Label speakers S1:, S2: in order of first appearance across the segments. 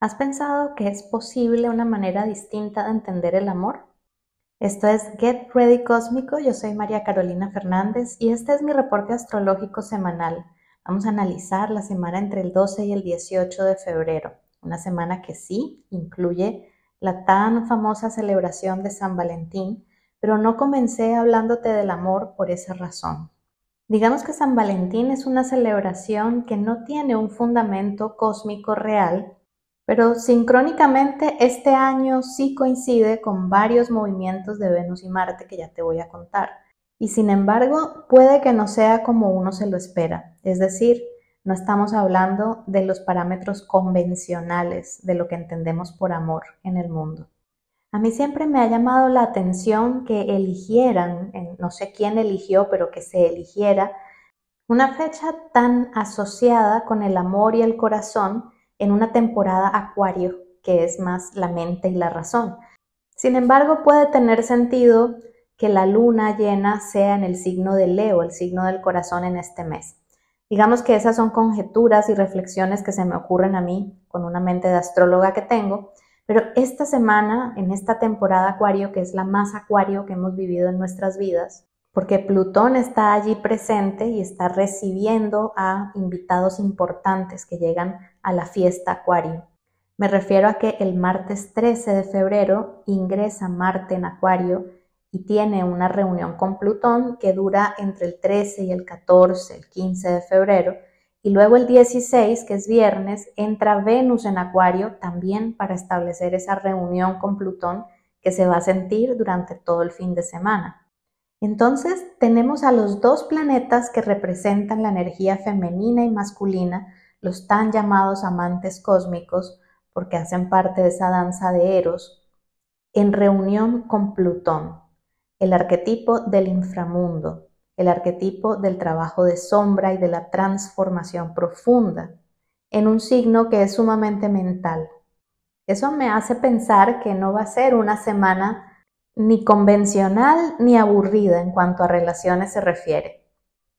S1: ¿Has pensado que es posible una manera distinta de entender el amor? Esto es Get Ready Cósmico, yo soy María Carolina Fernández y este es mi reporte astrológico semanal. Vamos a analizar la semana entre el 12 y el 18 de febrero, una semana que sí incluye la tan famosa celebración de San Valentín, pero no comencé hablándote del amor por esa razón. Digamos que San Valentín es una celebración que no tiene un fundamento cósmico real, pero sincrónicamente este año sí coincide con varios movimientos de Venus y Marte que ya te voy a contar. Y sin embargo, puede que no sea como uno se lo espera. Es decir, no estamos hablando de los parámetros convencionales de lo que entendemos por amor en el mundo. A mí siempre me ha llamado la atención que eligieran, no sé quién eligió, pero que se eligiera una fecha tan asociada con el amor y el corazón en una temporada acuario, que es más la mente y la razón. Sin embargo, puede tener sentido que la luna llena sea en el signo de Leo, el signo del corazón en este mes. Digamos que esas son conjeturas y reflexiones que se me ocurren a mí con una mente de astróloga que tengo, pero esta semana, en esta temporada acuario, que es la más acuario que hemos vivido en nuestras vidas, porque Plutón está allí presente y está recibiendo a invitados importantes que llegan a la fiesta Acuario. Me refiero a que el martes 13 de febrero ingresa Marte en Acuario y tiene una reunión con Plutón que dura entre el 13 y el 14, el 15 de febrero, y luego el 16, que es viernes, entra Venus en Acuario también para establecer esa reunión con Plutón que se va a sentir durante todo el fin de semana. Entonces tenemos a los dos planetas que representan la energía femenina y masculina, los tan llamados amantes cósmicos, porque hacen parte de esa danza de Eros, en reunión con Plutón, el arquetipo del inframundo, el arquetipo del trabajo de sombra y de la transformación profunda, en un signo que es sumamente mental. Eso me hace pensar que no va a ser una semana ni convencional ni aburrida en cuanto a relaciones se refiere.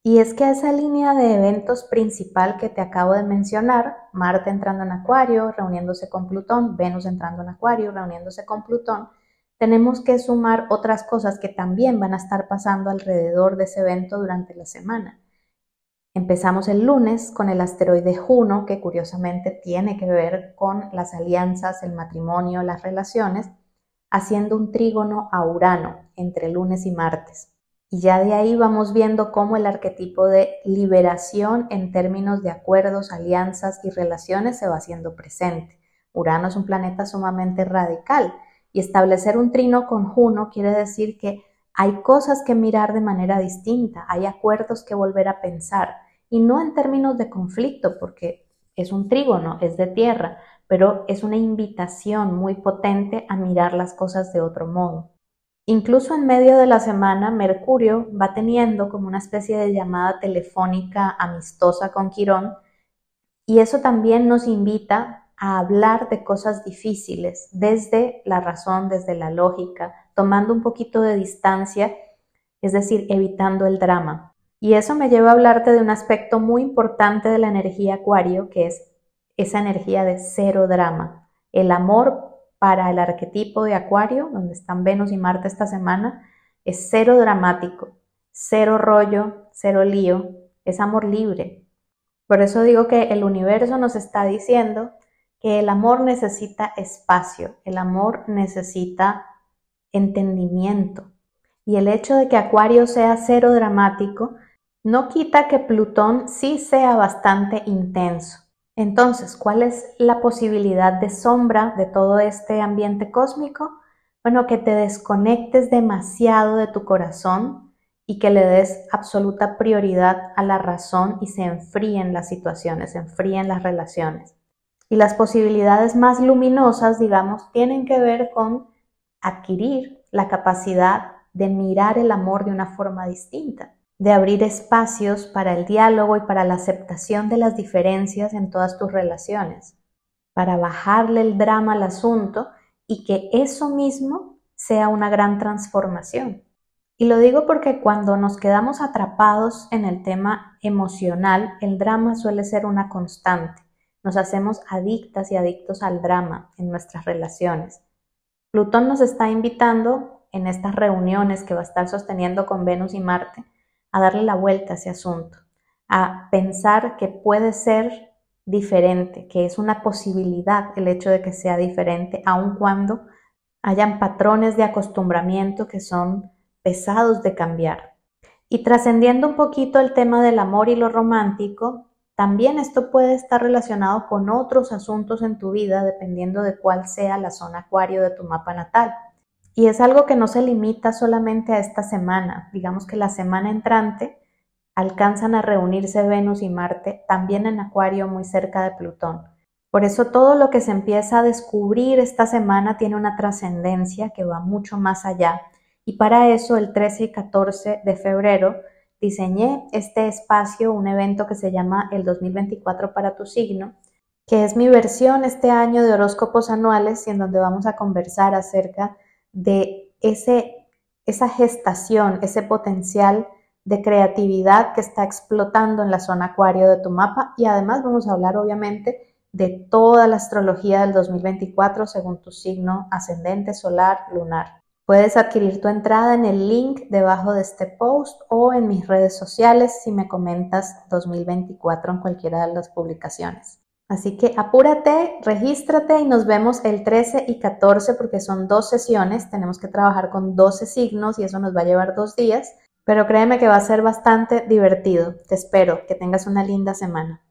S1: Y es que esa línea de eventos principal que te acabo de mencionar, Marte entrando en Acuario, reuniéndose con Plutón, Venus entrando en Acuario, reuniéndose con Plutón, tenemos que sumar otras cosas que también van a estar pasando alrededor de ese evento durante la semana. Empezamos el lunes con el asteroide Juno, que curiosamente tiene que ver con las alianzas, el matrimonio, las relaciones, haciendo un trígono a Urano entre lunes y martes. Y ya de ahí vamos viendo cómo el arquetipo de liberación en términos de acuerdos, alianzas y relaciones se va haciendo presente. Urano es un planeta sumamente radical y establecer un trino con Juno quiere decir que hay cosas que mirar de manera distinta, hay acuerdos que volver a pensar y no en términos de conflicto porque es un trígono, es de tierra, pero es una invitación muy potente a mirar las cosas de otro modo. Incluso en medio de la semana, Mercurio va teniendo como una especie de llamada telefónica amistosa con Quirón y eso también nos invita a hablar de cosas difíciles desde la razón, desde la lógica, tomando un poquito de distancia, es decir, evitando el drama. Y eso me lleva a hablarte de un aspecto muy importante de la energía acuario, que es esa energía de cero drama. El amor para el arquetipo de Acuario, donde están Venus y Marte esta semana, es cero dramático, cero rollo, cero lío, es amor libre. Por eso digo que el universo nos está diciendo que el amor necesita espacio, el amor necesita entendimiento. Y el hecho de que Acuario sea cero dramático no quita que Plutón sí sea bastante intenso. Entonces, ¿cuál es la posibilidad de sombra de todo este ambiente cósmico? Bueno, que te desconectes demasiado de tu corazón y que le des absoluta prioridad a la razón y se enfríen las situaciones, se enfríen las relaciones. Y las posibilidades más luminosas, digamos, tienen que ver con adquirir la capacidad de mirar el amor de una forma distinta de abrir espacios para el diálogo y para la aceptación de las diferencias en todas tus relaciones, para bajarle el drama al asunto y que eso mismo sea una gran transformación. Y lo digo porque cuando nos quedamos atrapados en el tema emocional, el drama suele ser una constante. nos hacemos adictas y adictos al drama en nuestras relaciones. Plutón nos está invitando en estas reuniones que va a estar sosteniendo con Venus y Marte a darle la vuelta a ese asunto, a pensar que puede ser diferente, que es una posibilidad el hecho de que sea diferente, aun cuando hayan patrones de acostumbramiento que son pesados de cambiar. Y trascendiendo un poquito el tema del amor y lo romántico, también esto puede estar relacionado con otros asuntos en tu vida dependiendo de cuál sea la zona acuario de tu mapa natal. Y es algo que no se limita solamente a esta semana. Digamos que la semana entrante alcanzan a reunirse Venus y Marte también en acuario muy cerca de Plutón. Por eso todo lo que se empieza a descubrir esta semana tiene una trascendencia que va mucho más allá. Y para eso el 13 y 14 de febrero diseñé este espacio, un evento que se llama el 2024 para tu signo, que es mi versión este año de horóscopos anuales y en donde vamos a conversar acerca de ese, esa gestación, ese potencial de creatividad que está explotando en la zona acuario de tu mapa y además vamos a hablar obviamente de toda la astrología del 2024 según tu signo ascendente, solar, lunar. Puedes adquirir tu entrada en el link debajo de este post o en mis redes sociales si me comentas 2024 en cualquiera de las publicaciones. Así que apúrate, regístrate y nos vemos el 13 y 14 porque son dos sesiones, tenemos que trabajar con 12 signos y eso nos va a llevar dos días, pero créeme que va a ser bastante divertido. Te espero, que tengas una linda semana.